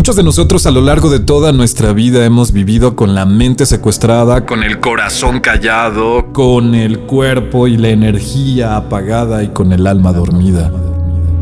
Muchos de nosotros a lo largo de toda nuestra vida hemos vivido con la mente secuestrada, con el corazón callado, con el cuerpo y la energía apagada y con el alma dormida.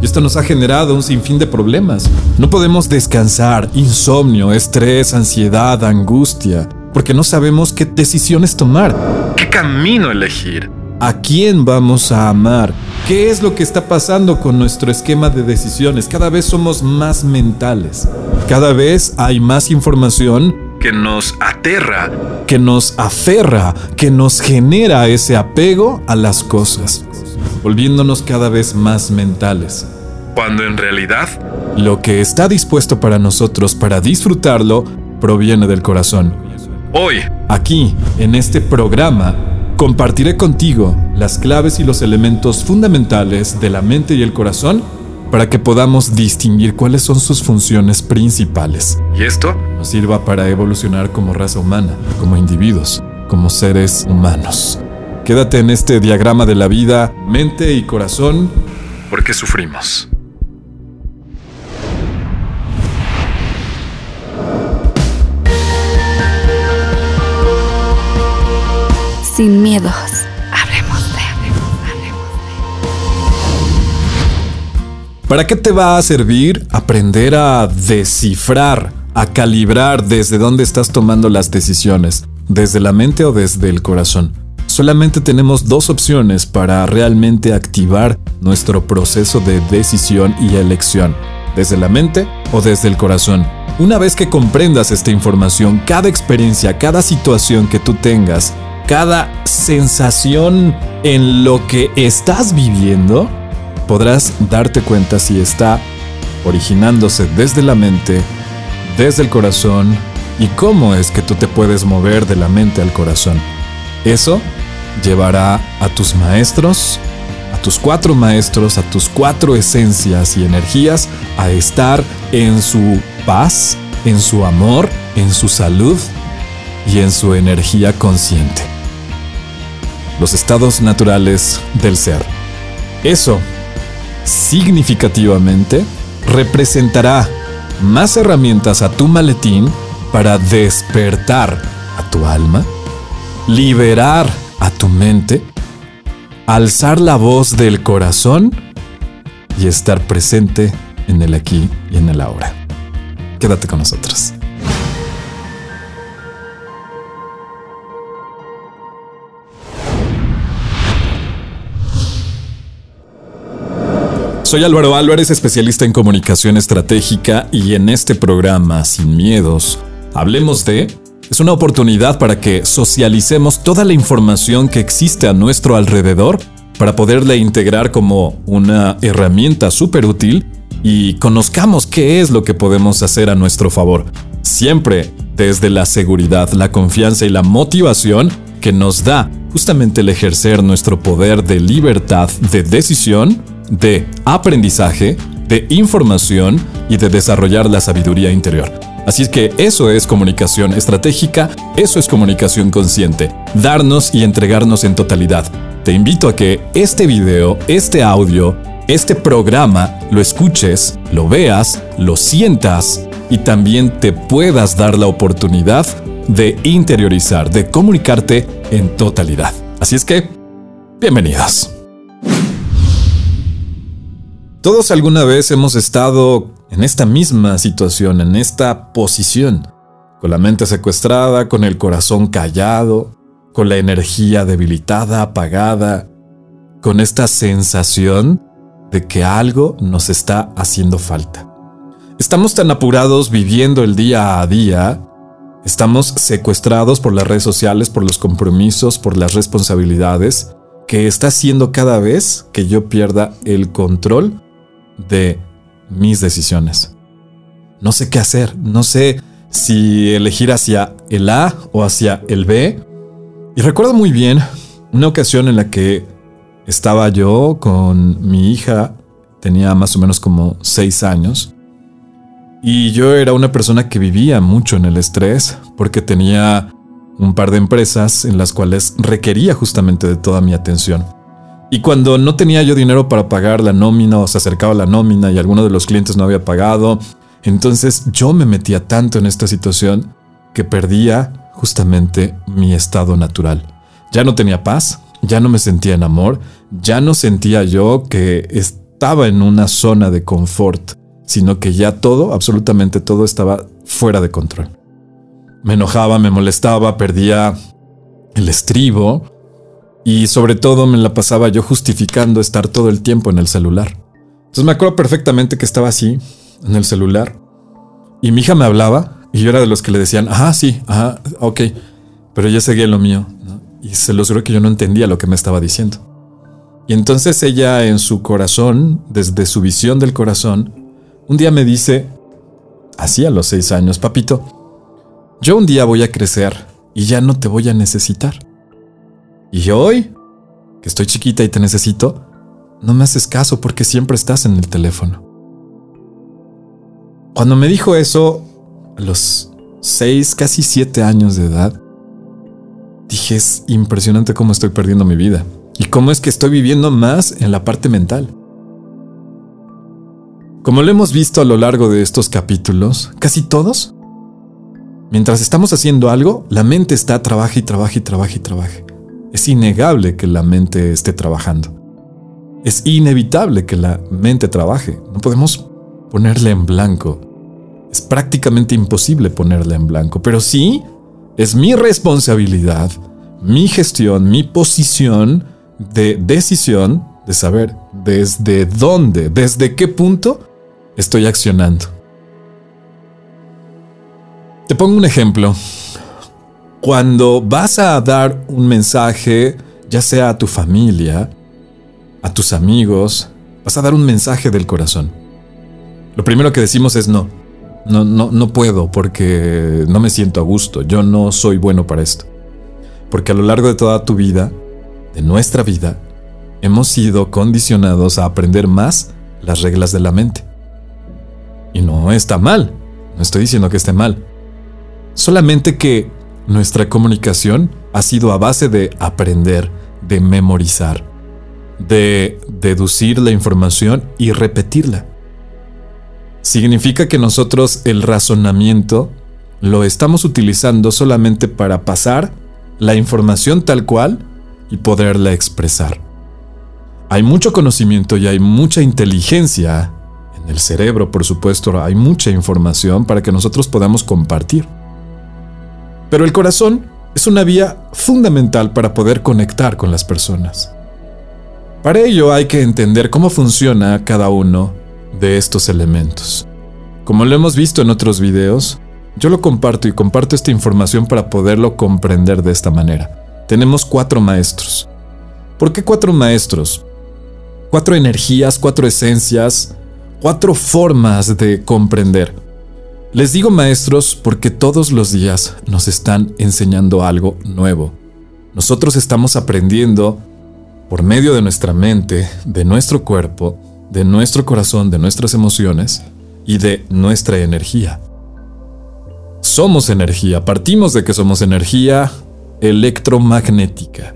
Y esto nos ha generado un sinfín de problemas. No podemos descansar, insomnio, estrés, ansiedad, angustia, porque no sabemos qué decisiones tomar, qué camino elegir, a quién vamos a amar, qué es lo que está pasando con nuestro esquema de decisiones. Cada vez somos más mentales, cada vez hay más información que nos aterra, que nos aferra, que nos genera ese apego a las cosas volviéndonos cada vez más mentales. Cuando en realidad, lo que está dispuesto para nosotros para disfrutarlo proviene del corazón. Hoy, aquí, en este programa, compartiré contigo las claves y los elementos fundamentales de la mente y el corazón para que podamos distinguir cuáles son sus funciones principales. Y esto nos sirva para evolucionar como raza humana, como individuos, como seres humanos. Quédate en este diagrama de la vida, mente y corazón, porque sufrimos. Sin miedos, hablemos de, hablemos de. ¿Para qué te va a servir aprender a descifrar, a calibrar desde dónde estás tomando las decisiones? ¿Desde la mente o desde el corazón? solamente tenemos dos opciones para realmente activar nuestro proceso de decisión y elección, desde la mente o desde el corazón. Una vez que comprendas esta información, cada experiencia, cada situación que tú tengas, cada sensación en lo que estás viviendo, podrás darte cuenta si está originándose desde la mente, desde el corazón y cómo es que tú te puedes mover de la mente al corazón. Eso llevará a tus maestros, a tus cuatro maestros, a tus cuatro esencias y energías a estar en su paz, en su amor, en su salud y en su energía consciente. Los estados naturales del ser. Eso, significativamente, representará más herramientas a tu maletín para despertar a tu alma, liberar a tu mente, alzar la voz del corazón y estar presente en el aquí y en el ahora. Quédate con nosotros. Soy Álvaro Álvarez, especialista en comunicación estratégica y en este programa, Sin Miedos, hablemos de es una oportunidad para que socialicemos toda la información que existe a nuestro alrededor para poderla integrar como una herramienta súper útil y conozcamos qué es lo que podemos hacer a nuestro favor. Siempre desde la seguridad, la confianza y la motivación que nos da justamente el ejercer nuestro poder de libertad, de decisión, de aprendizaje, de información y de desarrollar la sabiduría interior. Así es que eso es comunicación estratégica, eso es comunicación consciente, darnos y entregarnos en totalidad. Te invito a que este video, este audio, este programa lo escuches, lo veas, lo sientas y también te puedas dar la oportunidad de interiorizar, de comunicarte en totalidad. Así es que, bienvenidos. Todos alguna vez hemos estado en esta misma situación, en esta posición, con la mente secuestrada, con el corazón callado, con la energía debilitada, apagada, con esta sensación de que algo nos está haciendo falta. Estamos tan apurados viviendo el día a día, estamos secuestrados por las redes sociales, por los compromisos, por las responsabilidades, que está haciendo cada vez que yo pierda el control de mis decisiones. No sé qué hacer, no sé si elegir hacia el A o hacia el B. Y recuerdo muy bien una ocasión en la que estaba yo con mi hija, tenía más o menos como seis años, y yo era una persona que vivía mucho en el estrés porque tenía un par de empresas en las cuales requería justamente de toda mi atención. Y cuando no tenía yo dinero para pagar la nómina o se acercaba la nómina y alguno de los clientes no había pagado, Entonces yo me metía tanto en esta situación que perdía justamente mi estado natural. Ya no tenía paz, ya no me sentía en amor, ya no sentía yo que estaba en una zona de confort, sino que ya todo, absolutamente todo estaba fuera de control. Me enojaba, me molestaba, perdía el estribo y sobre todo me la pasaba yo justificando estar todo el tiempo en el celular. Entonces me acuerdo perfectamente que estaba así, en el celular, y mi hija me hablaba y yo era de los que le decían, ah, sí, ajá, ok, pero yo seguía lo mío, y se lo juro que yo no entendía lo que me estaba diciendo. Y entonces ella en su corazón, desde su visión del corazón, un día me dice, así a los seis años, papito, yo un día voy a crecer y ya no te voy a necesitar. Y hoy, que estoy chiquita y te necesito, no me haces caso porque siempre estás en el teléfono. Cuando me dijo eso, a los seis, casi siete años de edad, dije, es impresionante cómo estoy perdiendo mi vida y cómo es que estoy viviendo más en la parte mental. Como lo hemos visto a lo largo de estos capítulos, casi todos, mientras estamos haciendo algo, la mente está trabaja y trabaja y trabaja y trabaja. Es innegable que la mente esté trabajando. Es inevitable que la mente trabaje. No podemos ponerla en blanco. Es prácticamente imposible ponerla en blanco, pero sí es mi responsabilidad, mi gestión, mi posición de decisión de saber desde dónde, desde qué punto estoy accionando. Te pongo un ejemplo. Cuando vas a dar un mensaje, ya sea a tu familia, a tus amigos, vas a dar un mensaje del corazón. Lo primero que decimos es no. No, no, no puedo porque no me siento a gusto. Yo no soy bueno para esto. Porque a lo largo de toda tu vida, de nuestra vida, hemos sido condicionados a aprender más las reglas de la mente. Y no está mal. No estoy diciendo que esté mal. Solamente que nuestra comunicación ha sido a base de aprender, de memorizar, de deducir la información y repetirla significa que nosotros el razonamiento lo estamos utilizando solamente para pasar la información tal cual y poderla expresar. Hay mucho conocimiento y hay mucha inteligencia en el cerebro, por supuesto, hay mucha información para que nosotros podamos compartir. Pero el corazón es una vía fundamental para poder conectar con las personas. Para ello hay que entender cómo funciona cada uno de estos elementos. Como lo hemos visto en otros videos, yo lo comparto y comparto esta información para poderlo comprender de esta manera. Tenemos cuatro maestros. ¿Por qué cuatro maestros? Cuatro energías, cuatro esencias, cuatro formas de comprender. Les digo maestros porque todos los días nos están enseñando algo nuevo. Nosotros estamos aprendiendo por medio de nuestra mente, de nuestro cuerpo, de nuestro corazón, de nuestras emociones y de nuestra energía. Somos energía, partimos de que somos energía electromagnética,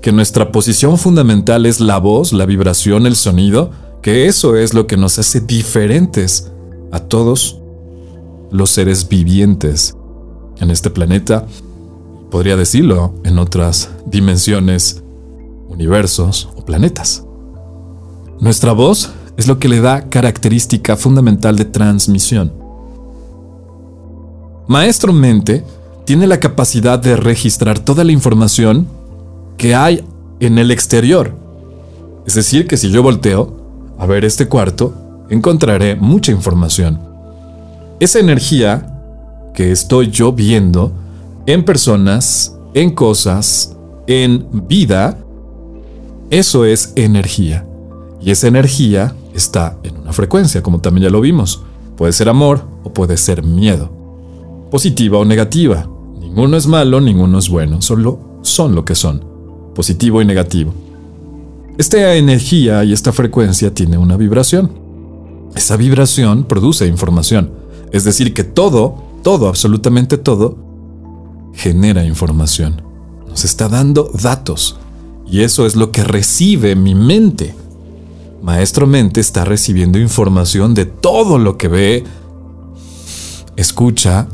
que nuestra posición fundamental es la voz, la vibración, el sonido, que eso es lo que nos hace diferentes a todos los seres vivientes en este planeta, podría decirlo en otras dimensiones, universos o planetas. Nuestra voz es lo que le da característica fundamental de transmisión. Maestro mente tiene la capacidad de registrar toda la información que hay en el exterior. Es decir, que si yo volteo a ver este cuarto, encontraré mucha información. Esa energía que estoy yo viendo en personas, en cosas, en vida, eso es energía. Y esa energía está en una frecuencia, como también ya lo vimos. Puede ser amor o puede ser miedo. Positiva o negativa. Ninguno es malo, ninguno es bueno, solo son lo que son. Positivo y negativo. Esta energía y esta frecuencia tiene una vibración. Esa vibración produce información. Es decir, que todo, todo, absolutamente todo, genera información. Nos está dando datos. Y eso es lo que recibe mi mente. Maestro Mente está recibiendo información de todo lo que ve, escucha,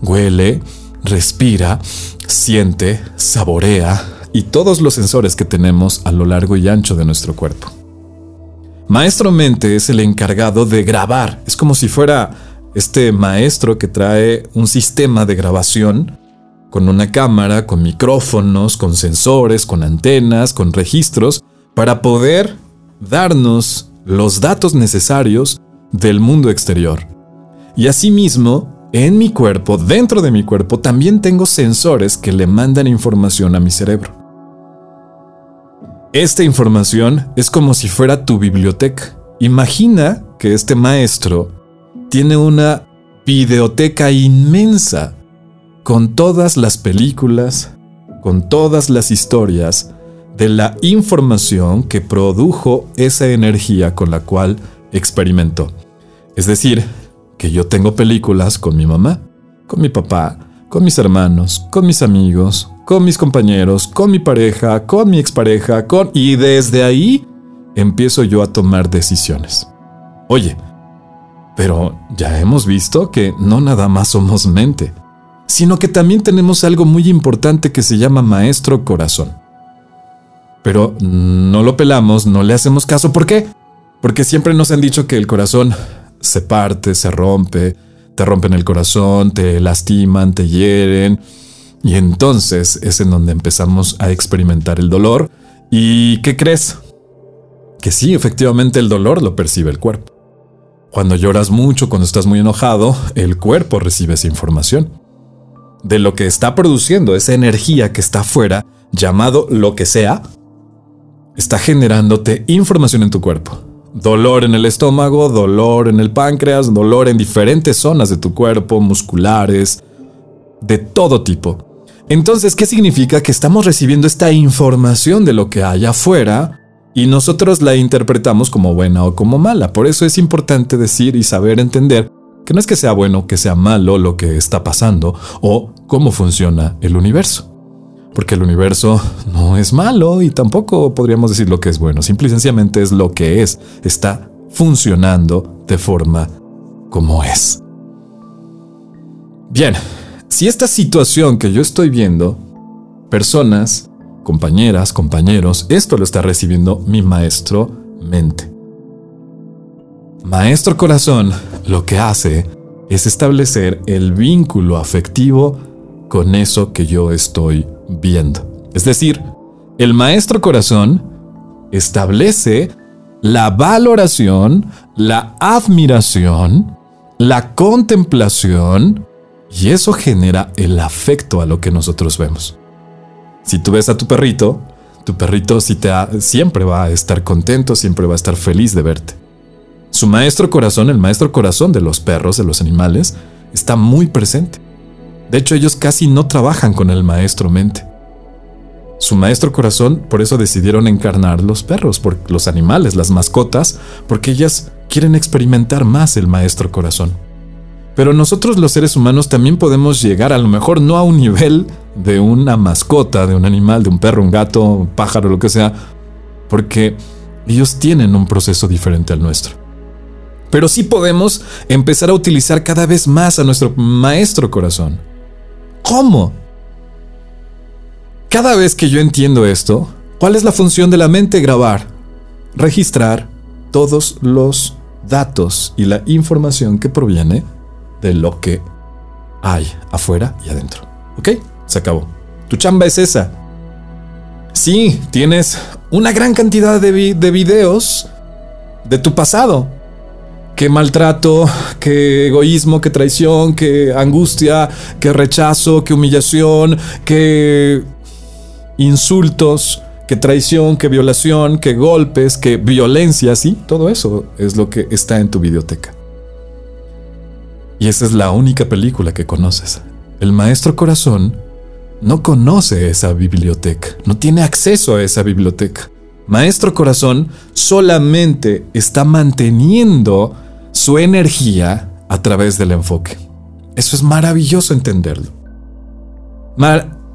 huele, respira, siente, saborea y todos los sensores que tenemos a lo largo y ancho de nuestro cuerpo. Maestro Mente es el encargado de grabar. Es como si fuera este maestro que trae un sistema de grabación con una cámara, con micrófonos, con sensores, con antenas, con registros, para poder darnos los datos necesarios del mundo exterior. Y asimismo, en mi cuerpo, dentro de mi cuerpo, también tengo sensores que le mandan información a mi cerebro. Esta información es como si fuera tu biblioteca. Imagina que este maestro tiene una videoteca inmensa con todas las películas, con todas las historias de la información que produjo esa energía con la cual experimentó. Es decir, que yo tengo películas con mi mamá, con mi papá, con mis hermanos, con mis amigos, con mis compañeros, con mi pareja, con mi expareja, con... Y desde ahí empiezo yo a tomar decisiones. Oye, pero ya hemos visto que no nada más somos mente, sino que también tenemos algo muy importante que se llama maestro corazón. Pero no lo pelamos, no le hacemos caso. ¿Por qué? Porque siempre nos han dicho que el corazón se parte, se rompe, te rompen el corazón, te lastiman, te hieren. Y entonces es en donde empezamos a experimentar el dolor. ¿Y qué crees? Que sí, efectivamente el dolor lo percibe el cuerpo. Cuando lloras mucho, cuando estás muy enojado, el cuerpo recibe esa información. De lo que está produciendo esa energía que está afuera, llamado lo que sea, está generándote información en tu cuerpo. Dolor en el estómago, dolor en el páncreas, dolor en diferentes zonas de tu cuerpo, musculares, de todo tipo. Entonces, ¿qué significa? Que estamos recibiendo esta información de lo que hay afuera y nosotros la interpretamos como buena o como mala. Por eso es importante decir y saber entender que no es que sea bueno que sea malo lo que está pasando o cómo funciona el universo porque el universo no es malo y tampoco podríamos decir lo que es bueno, simple y sencillamente es lo que es, está funcionando de forma como es. Bien, si esta situación que yo estoy viendo, personas, compañeras, compañeros, esto lo está recibiendo mi maestro mente. Maestro corazón lo que hace es establecer el vínculo afectivo con eso que yo estoy viendo. Es decir, el maestro corazón establece la valoración, la admiración, la contemplación, y eso genera el afecto a lo que nosotros vemos. Si tú ves a tu perrito, tu perrito siempre va a estar contento, siempre va a estar feliz de verte. Su maestro corazón, el maestro corazón de los perros, de los animales, está muy presente. De hecho, ellos casi no trabajan con el maestro mente. Su maestro corazón, por eso decidieron encarnar los perros, los animales, las mascotas, porque ellas quieren experimentar más el maestro corazón. Pero nosotros los seres humanos también podemos llegar a lo mejor no a un nivel de una mascota, de un animal, de un perro, un gato, un pájaro, lo que sea, porque ellos tienen un proceso diferente al nuestro. Pero sí podemos empezar a utilizar cada vez más a nuestro maestro corazón. ¿Cómo? Cada vez que yo entiendo esto, ¿cuál es la función de la mente? Grabar, registrar todos los datos y la información que proviene de lo que hay afuera y adentro. ¿Ok? Se acabó. Tu chamba es esa. Sí, tienes una gran cantidad de, de videos de tu pasado qué maltrato, qué egoísmo, qué traición, qué angustia, qué rechazo, qué humillación, qué insultos, qué traición, qué violación, qué golpes, qué violencia, sí, todo eso es lo que está en tu biblioteca. Y esa es la única película que conoces. El maestro corazón no conoce esa biblioteca, no tiene acceso a esa biblioteca. Maestro Corazón solamente está manteniendo su energía a través del enfoque. Eso es maravilloso entenderlo.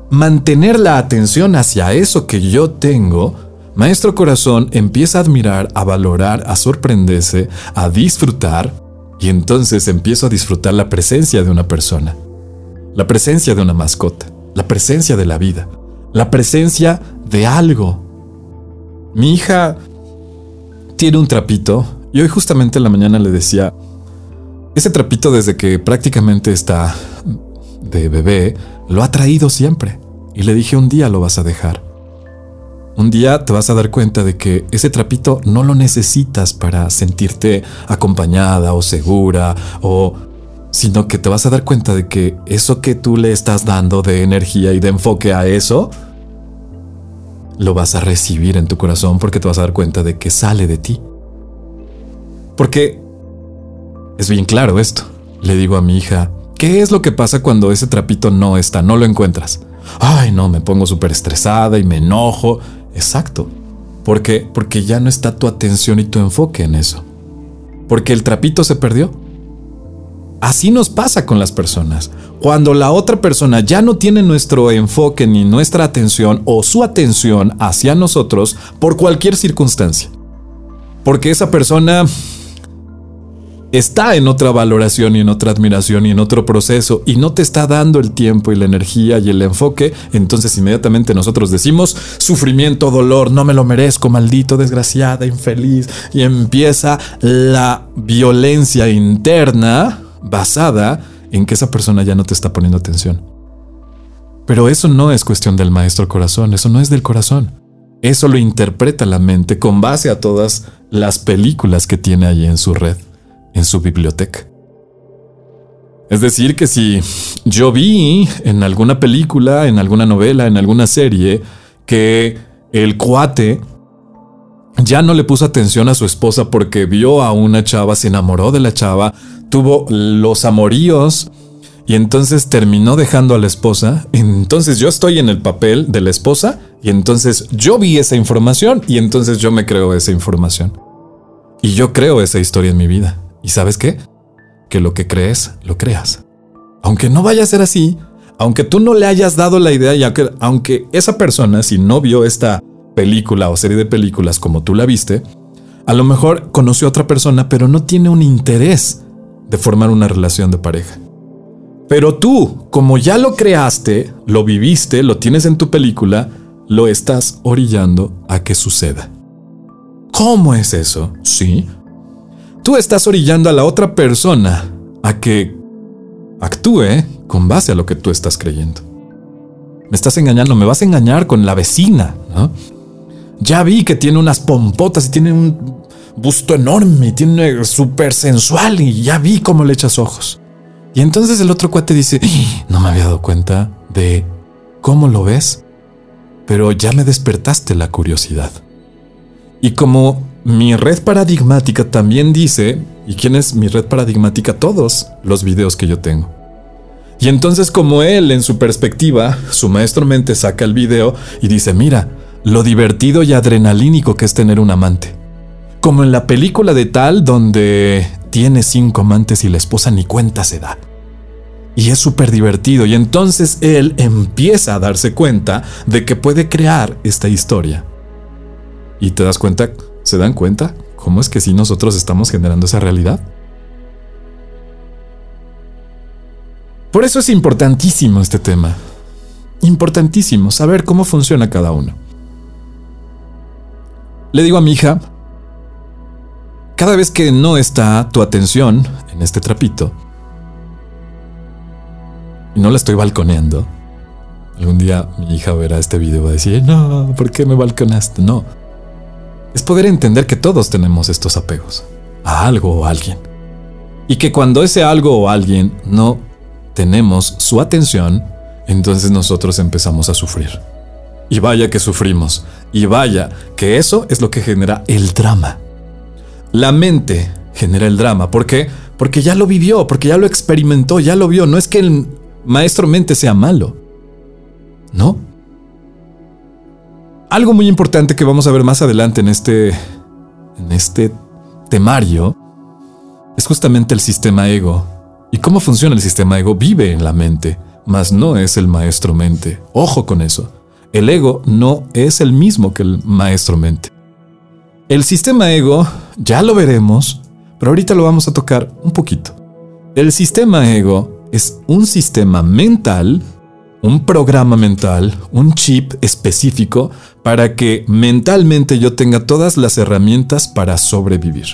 mantener la atención hacia eso que yo tengo, Maestro Corazón empieza a admirar, a valorar, a sorprenderse, a disfrutar Y entonces empiezo a disfrutar la presencia de una persona, la presencia de una mascota, la presencia de la vida, la presencia de algo. Mi hija tiene un trapito y hoy justamente en la mañana le decía, ese trapito desde que prácticamente está de bebé, lo ha traído siempre. Y le dije, un día lo vas a dejar. Un día te vas a dar cuenta de que ese trapito no lo necesitas para sentirte acompañada o segura o sino que te vas a dar cuenta de que eso que tú le estás dando de energía y de enfoque a eso lo vas a recibir en tu corazón porque te vas a dar cuenta de que sale de ti. Porque es bien claro esto. Le digo a mi hija, ¿qué es lo que pasa cuando ese trapito no está, no lo encuentras? Ay, no, me pongo súper estresada y me enojo. Exacto. ¿Por qué? Porque ya no está tu atención y tu enfoque en eso. Porque el trapito se perdió. Así nos pasa con las personas. Cuando la otra persona ya no tiene nuestro enfoque ni nuestra atención o su atención hacia nosotros por cualquier circunstancia. Porque esa persona está en otra valoración y en otra admiración y en otro proceso y no te está dando el tiempo y la energía y el enfoque, entonces inmediatamente nosotros decimos sufrimiento, dolor, no me lo merezco, maldito, desgraciada, infeliz, y empieza la violencia interna basada en que esa persona ya no te está poniendo atención. Pero eso no es cuestión del maestro corazón, eso no es del corazón. Eso lo interpreta la mente con base a todas las películas que tiene allí en su red en su biblioteca. Es decir, que si yo vi en alguna película, en alguna novela, en alguna serie, que el cuate ya no le puso atención a su esposa porque vio a una chava, se enamoró de la chava, tuvo los amoríos y entonces terminó dejando a la esposa. Entonces yo estoy en el papel de la esposa y entonces yo vi esa información y entonces yo me creo esa información. Y yo creo esa historia en mi vida. ¿Y sabes qué? Que lo que crees, lo creas. Aunque no vaya a ser así, aunque tú no le hayas dado la idea y aunque, aunque esa persona, si no vio esta película o serie de películas como tú la viste, a lo mejor conoció a otra persona, pero no tiene un interés de formar una relación de pareja. Pero tú, como ya lo creaste, lo viviste, lo tienes en tu película, lo estás orillando a que suceda. ¿Cómo es eso? Sí, tú estás orillando a la otra persona a que actúe con base a lo que tú estás creyendo. Me estás engañando, me vas a engañar con la vecina, ¿no? Ya vi que tiene unas pompotas y tiene un busto enorme, y tiene súper sensual y ya vi cómo le echas ojos. Y entonces el otro cuate dice, no me había dado cuenta de cómo lo ves, pero ya me despertaste la curiosidad. Y como mi red paradigmática también dice, ¿y quién es mi red paradigmática? Todos los videos que yo tengo. Y entonces como él en su perspectiva, su maestro mente saca el video y dice, mira, lo divertido y adrenalínico que es tener un amante. Como en la película de tal donde tiene cinco amantes y la esposa ni cuenta se da. Y es súper divertido y entonces él empieza a darse cuenta de que puede crear esta historia. Y te das cuenta ¿Se dan cuenta cómo es que si nosotros estamos generando esa realidad? Por eso es importantísimo este tema. Importantísimo saber cómo funciona cada uno. Le digo a mi hija, cada vez que no está tu atención en este trapito, y no la estoy balconeando, algún día mi hija verá este video y va a decir, no, ¿por qué me balconaste? No, es poder entender que todos tenemos estos apegos a algo o a alguien. Y que cuando ese algo o alguien no tenemos su atención, entonces nosotros empezamos a sufrir. Y vaya que sufrimos. Y vaya que eso es lo que genera el drama. La mente genera el drama. ¿Por qué? Porque ya lo vivió, porque ya lo experimentó, ya lo vio. No es que el maestro mente sea malo. No, algo muy importante que vamos a ver más adelante en este, en este temario es justamente el sistema ego. ¿Y cómo funciona el sistema ego? Vive en la mente, mas no es el maestro mente. Ojo con eso. El ego no es el mismo que el maestro mente. El sistema ego, ya lo veremos, pero ahorita lo vamos a tocar un poquito. El sistema ego es un sistema mental, un programa mental, un chip específico para que mentalmente yo tenga todas las herramientas para sobrevivir.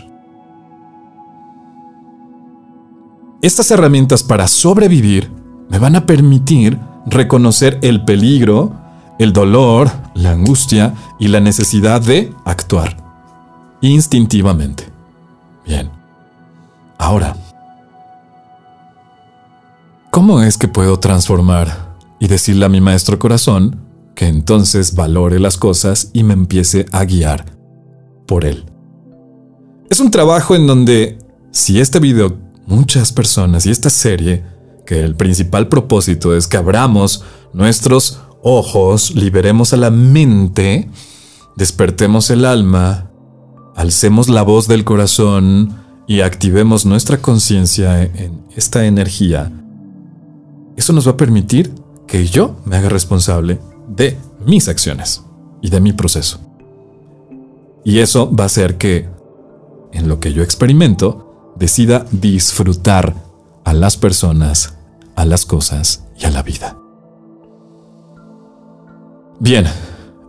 Estas herramientas para sobrevivir me van a permitir reconocer el peligro, el dolor, la angustia y la necesidad de actuar instintivamente. Bien. Ahora, ¿cómo es que puedo transformar y decirle a mi maestro corazón que entonces valore las cosas y me empiece a guiar por él? Es un trabajo en donde, si este video, muchas personas y esta serie, que el principal propósito es que abramos nuestros ojos, liberemos a la mente, despertemos el alma, alcemos la voz del corazón y activemos nuestra conciencia en esta energía, eso nos va a permitir que yo me haga responsable de mis acciones y de mi proceso. Y eso va a hacer que, en lo que yo experimento, decida disfrutar a las personas a las cosas y a la vida. Bien,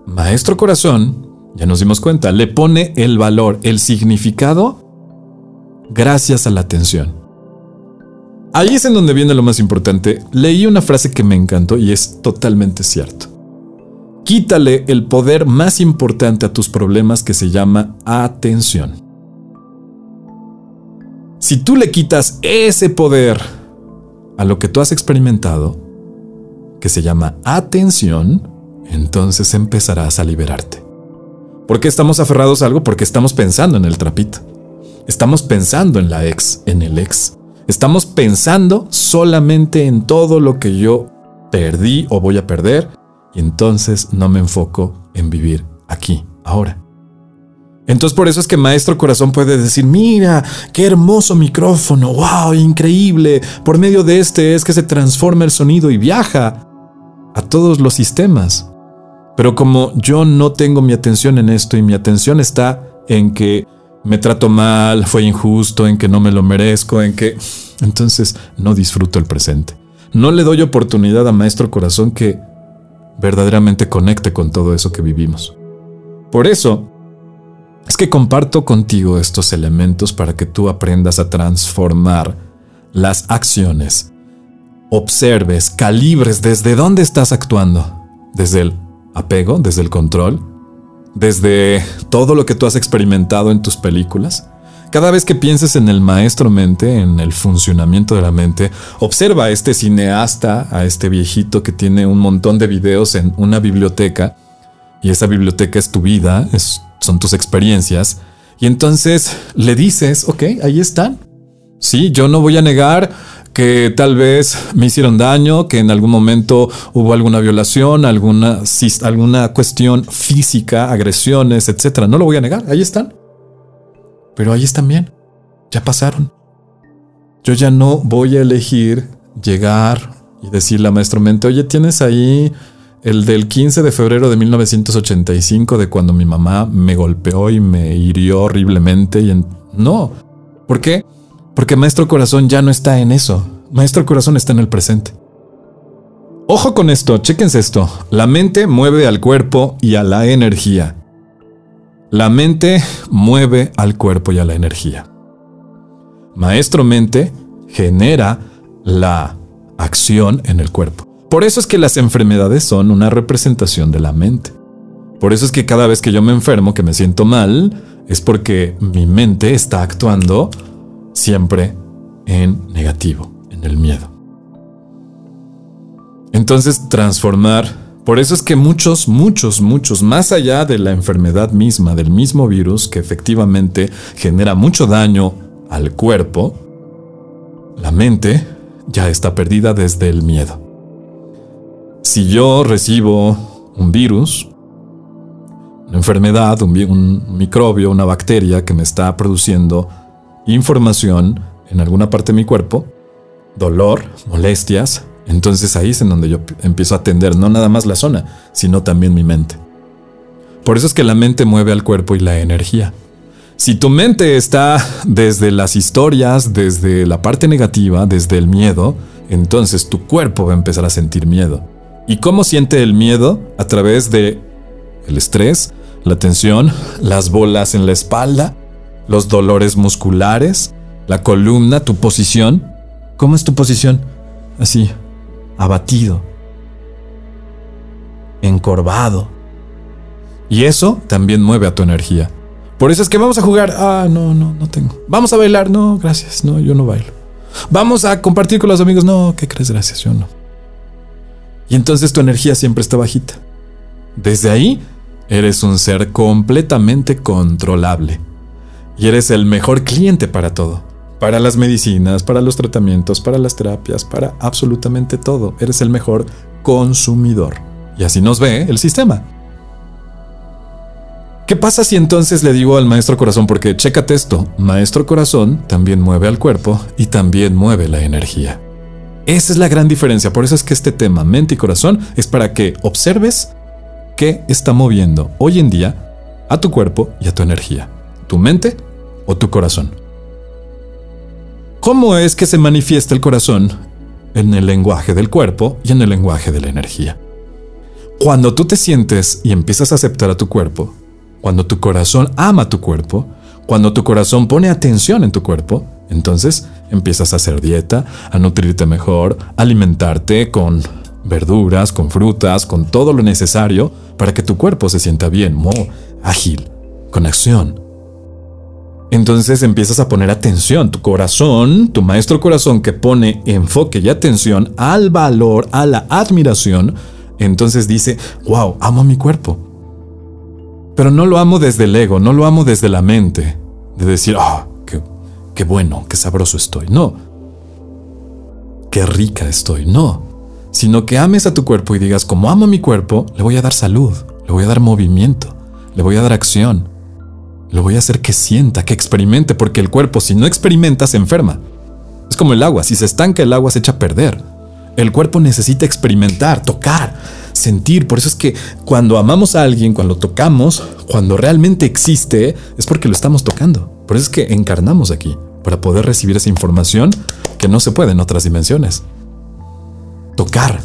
Maestro Corazón, ya nos dimos cuenta, le pone el valor, el significado, gracias a la atención. Ahí es en donde viene lo más importante. Leí una frase que me encantó y es totalmente cierto. Quítale el poder más importante a tus problemas que se llama atención. Si tú le quitas ese poder a lo que tú has experimentado, que se llama atención, entonces empezarás a liberarte. ¿Por qué estamos aferrados a algo? Porque estamos pensando en el trapito. Estamos pensando en la ex, en el ex. Estamos pensando solamente en todo lo que yo perdí o voy a perder y entonces no me enfoco en vivir aquí, ahora. Entonces por eso es que Maestro Corazón puede decir, mira, qué hermoso micrófono, wow, increíble. Por medio de este es que se transforma el sonido y viaja a todos los sistemas. Pero como yo no tengo mi atención en esto y mi atención está en que me trato mal, fue injusto, en que no me lo merezco, en que... Entonces no disfruto el presente. No le doy oportunidad a Maestro Corazón que verdaderamente conecte con todo eso que vivimos. Por eso, es que comparto contigo estos elementos para que tú aprendas a transformar las acciones. Observes, calibres desde dónde estás actuando. Desde el apego, desde el control, desde todo lo que tú has experimentado en tus películas. Cada vez que pienses en el maestro mente, en el funcionamiento de la mente, observa a este cineasta, a este viejito que tiene un montón de videos en una biblioteca, y esa biblioteca es tu vida, son tus experiencias. Y entonces le dices, ok, ahí están. Sí, yo no voy a negar que tal vez me hicieron daño, que en algún momento hubo alguna violación, alguna, alguna cuestión física, agresiones, etc. No lo voy a negar, ahí están. Pero ahí están bien, ya pasaron. Yo ya no voy a elegir llegar y decirle a maestro mente, oye, tienes ahí el del 15 de febrero de 1985, de cuando mi mamá me golpeó y me hirió horriblemente. Y No. ¿Por qué? Porque Maestro Corazón ya no está en eso. Maestro Corazón está en el presente. Ojo con esto, chéquense esto. La mente mueve al cuerpo y a la energía. La mente mueve al cuerpo y a la energía. Maestro mente genera la acción en el cuerpo. Por eso es que las enfermedades son una representación de la mente. Por eso es que cada vez que yo me enfermo, que me siento mal, es porque mi mente está actuando siempre en negativo, en el miedo. Entonces, transformar, por eso es que muchos, muchos, muchos, más allá de la enfermedad misma, del mismo virus que efectivamente genera mucho daño al cuerpo, la mente ya está perdida desde el miedo. Si yo recibo un virus, una enfermedad, un, microbio, una bacteria que me está produciendo información en alguna parte de mi cuerpo, dolor, molestias, entonces ahí es en donde yo empiezo a atender no nada más la zona, sino también mi mente. Por eso es que la mente mueve al cuerpo y la energía. Si tu mente está desde las historias, desde la parte negativa, desde el miedo, entonces tu cuerpo va a empezar a sentir miedo. ¿Y cómo siente el miedo? A través de el estrés, la tensión, las bolas en la espalda, los dolores musculares, la columna, tu posición. ¿Cómo es tu posición? Así, abatido, encorvado. Y eso también mueve a tu energía. Por eso es que vamos a jugar. Ah, no, no, no tengo. Vamos a bailar. No, gracias. No, yo no bailo. Vamos a compartir con los amigos. No, ¿qué crees? Gracias, yo no. Y entonces tu energía siempre está bajita. Desde ahí, eres un ser completamente controlable. Y eres el mejor cliente para todo. Para las medicinas, para los tratamientos, para las terapias, para absolutamente todo. Eres el mejor consumidor. Y así nos ve el sistema. ¿Qué pasa si entonces le digo al maestro corazón? Porque chécate esto, maestro corazón también mueve al cuerpo y también mueve la energía. Esa es la gran diferencia, por eso es que este tema, mente y corazón, es para que observes qué está moviendo hoy en día a tu cuerpo y a tu energía, tu mente o tu corazón. ¿Cómo es que se manifiesta el corazón en el lenguaje del cuerpo y en el lenguaje de la energía? Cuando tú te sientes y empiezas a aceptar a tu cuerpo, cuando tu corazón ama tu cuerpo, cuando tu corazón pone atención en tu cuerpo, entonces empiezas a hacer dieta, a nutrirte mejor, a alimentarte con verduras, con frutas, con todo lo necesario para que tu cuerpo se sienta bien, mo, ágil, con acción. Entonces empiezas a poner atención, tu corazón, tu maestro corazón que pone enfoque y atención al valor, a la admiración, entonces dice, wow, amo mi cuerpo. Pero no lo amo desde el ego, no lo amo desde la mente, de decir, oh, qué, qué bueno, qué sabroso estoy. No. Qué rica estoy. No. Sino que ames a tu cuerpo y digas, como amo mi cuerpo, le voy a dar salud, le voy a dar movimiento, le voy a dar acción. Le voy a hacer que sienta, que experimente, porque el cuerpo si no experimenta se enferma. Es como el agua, si se estanca el agua se echa a perder. El cuerpo necesita experimentar, tocar, sentir. Por eso es que cuando amamos a alguien, cuando lo tocamos, cuando realmente existe, es porque lo estamos tocando. Por eso es que encarnamos aquí, para poder recibir esa información que no se puede en otras dimensiones. Tocar,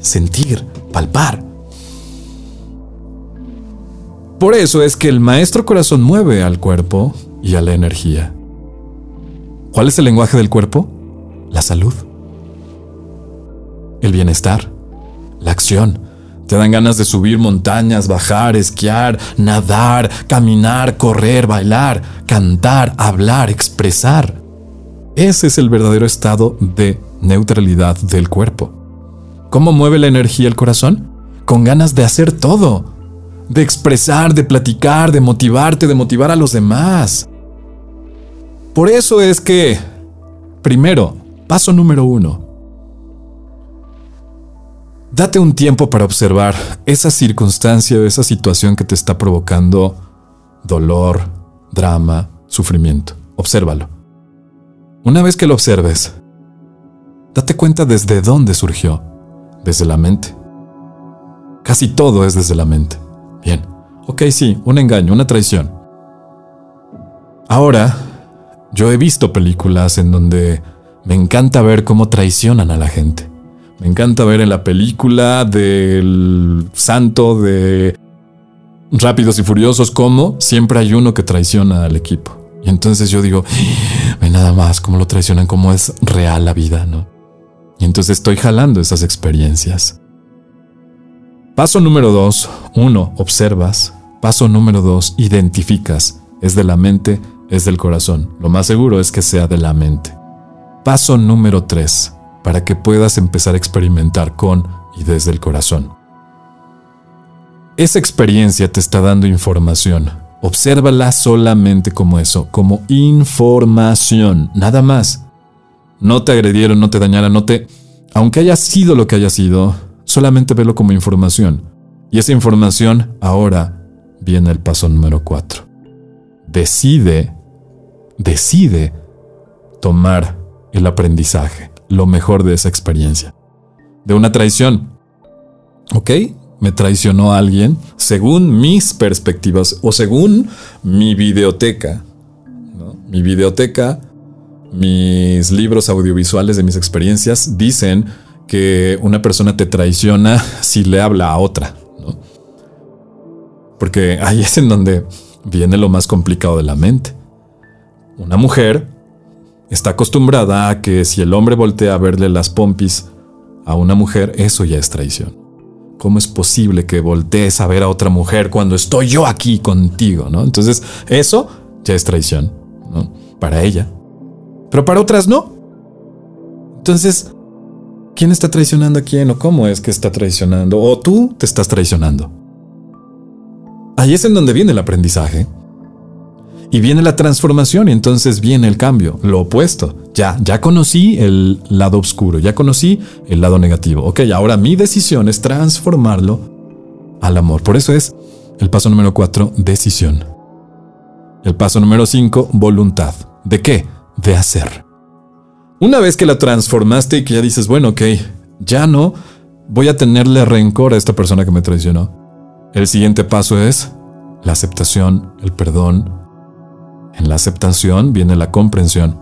sentir, palpar. Por eso es que el maestro corazón mueve al cuerpo y a la energía. ¿Cuál es el lenguaje del cuerpo? La salud. El bienestar. La acción te dan ganas de subir montañas, bajar, esquiar, nadar, caminar, correr, bailar, cantar, hablar, expresar. Ese es el verdadero estado de neutralidad del cuerpo. ¿Cómo mueve la energía el corazón? Con ganas de hacer todo, de expresar, de platicar, de motivarte, de motivar a los demás. Por eso es que, primero, paso número uno, Date un tiempo para observar esa circunstancia o esa situación que te está provocando dolor, drama, sufrimiento. Obsérvalo. Una vez que lo observes, date cuenta desde dónde surgió. Desde la mente. Casi todo es desde la mente. Bien. Ok, sí, un engaño, una traición. Ahora, yo he visto películas en donde me encanta ver cómo traicionan a la gente. Me encanta ver en la película del santo de Rápidos y Furiosos cómo siempre hay uno que traiciona al equipo. Y entonces yo digo, ve nada más cómo lo traicionan, cómo es real la vida, ¿no? Y entonces estoy jalando esas experiencias. Paso número dos, uno, observas. Paso número dos, identificas. Es de la mente, es del corazón. Lo más seguro es que sea de la mente. Paso número tres, para que puedas empezar a experimentar con y desde el corazón. Esa experiencia te está dando información. Obsérvala solamente como eso, como información, nada más. No te agredieron, no te dañaron, no te... Aunque haya sido lo que haya sido, solamente velo como información. Y esa información ahora viene el paso número 4. Decide, decide tomar el aprendizaje lo mejor de esa experiencia. De una traición. ¿Ok? Me traicionó alguien según mis perspectivas o según mi videoteca. mi videoteca, mis libros audiovisuales de mis experiencias dicen que una persona te traiciona si le habla a otra. ¿no? Porque ahí es en donde viene lo más complicado de la mente. Una mujer está acostumbrada a que si el hombre voltea a verle las pompis a una mujer, eso ya es traición. ¿Cómo es posible que voltees a ver a otra mujer cuando estoy yo aquí contigo? ¿no? Entonces, eso ya es traición, ¿no? Para ella. Pero para otras no. Entonces, ¿quién está traicionando a quién o cómo es que está traicionando? ¿O tú te estás traicionando? Ahí es en donde viene el aprendizaje. Y viene la transformación y entonces viene el cambio, lo opuesto. Ya, ya conocí el lado oscuro, ya conocí el lado negativo. Ok, ahora mi decisión es transformarlo al amor. Por eso es el paso número cuatro, decisión. El paso número cinco, voluntad. ¿De qué? De hacer. Una vez que la transformaste y que ya dices, bueno, ok, ya no voy a tenerle rencor a esta persona que me traicionó. El siguiente paso es la aceptación, el perdón, en la aceptación viene la comprensión.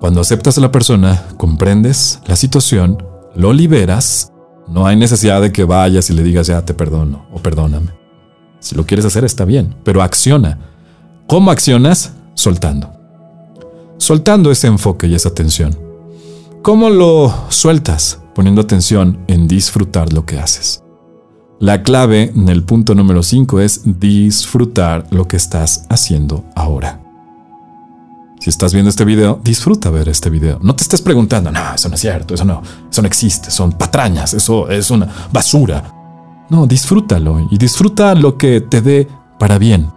Cuando aceptas a la persona, comprendes la situación, lo liberas, no hay necesidad de que vayas y le digas ya te perdono o perdóname. Si lo quieres hacer está bien, pero acciona. ¿Cómo accionas? Soltando. Soltando ese enfoque y esa tensión. ¿Cómo lo sueltas? Poniendo atención en disfrutar lo que haces. La clave en el punto número 5 es disfrutar lo que estás haciendo ahora. Si estás viendo este video, disfruta ver este video. No te estés preguntando, no, eso no es cierto, eso no, eso no existe, son patrañas, eso es una basura. No, disfrútalo y disfruta lo que te dé para bien.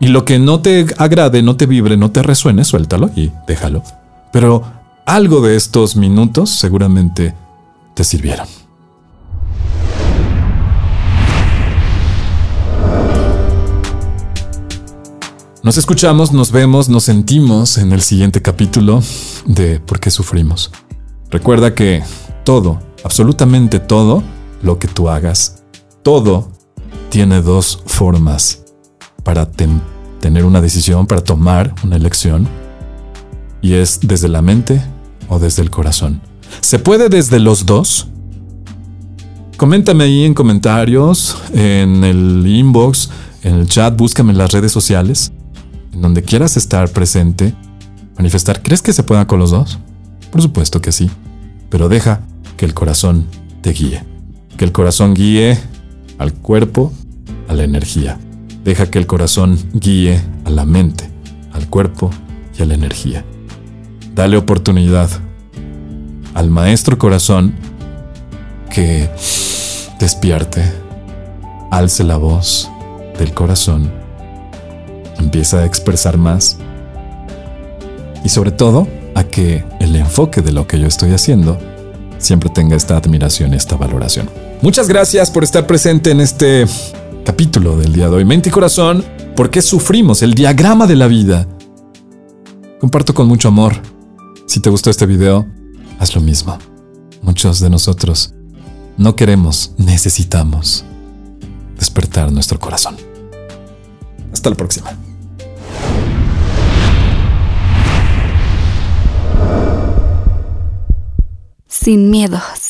Y lo que no te agrade, no te vibre, no te resuene, suéltalo y déjalo. Pero algo de estos minutos seguramente te sirvieron. Nos escuchamos, nos vemos, nos sentimos en el siguiente capítulo de ¿Por qué sufrimos? Recuerda que todo, absolutamente todo, lo que tú hagas, todo tiene dos formas para tener una decisión, para tomar una elección, y es desde la mente o desde el corazón. ¿Se puede desde los dos? Coméntame ahí en comentarios, en el inbox, en el chat, búscame en las redes sociales en donde quieras estar presente, manifestar, ¿crees que se pueda con los dos? Por supuesto que sí, pero deja que el corazón te guíe, que el corazón guíe al cuerpo, a la energía. Deja que el corazón guíe a la mente, al cuerpo y a la energía. Dale oportunidad al maestro corazón que despierte, alce la voz del corazón empieza a expresar más y sobre todo a que el enfoque de lo que yo estoy haciendo siempre tenga esta admiración, esta valoración. Muchas gracias por estar presente en este capítulo del día de hoy. Mente y corazón, ¿por qué sufrimos? El diagrama de la vida. Comparto con mucho amor. Si te gustó este video, haz lo mismo. Muchos de nosotros no queremos, necesitamos despertar nuestro corazón. Hasta la próxima. sin miedos.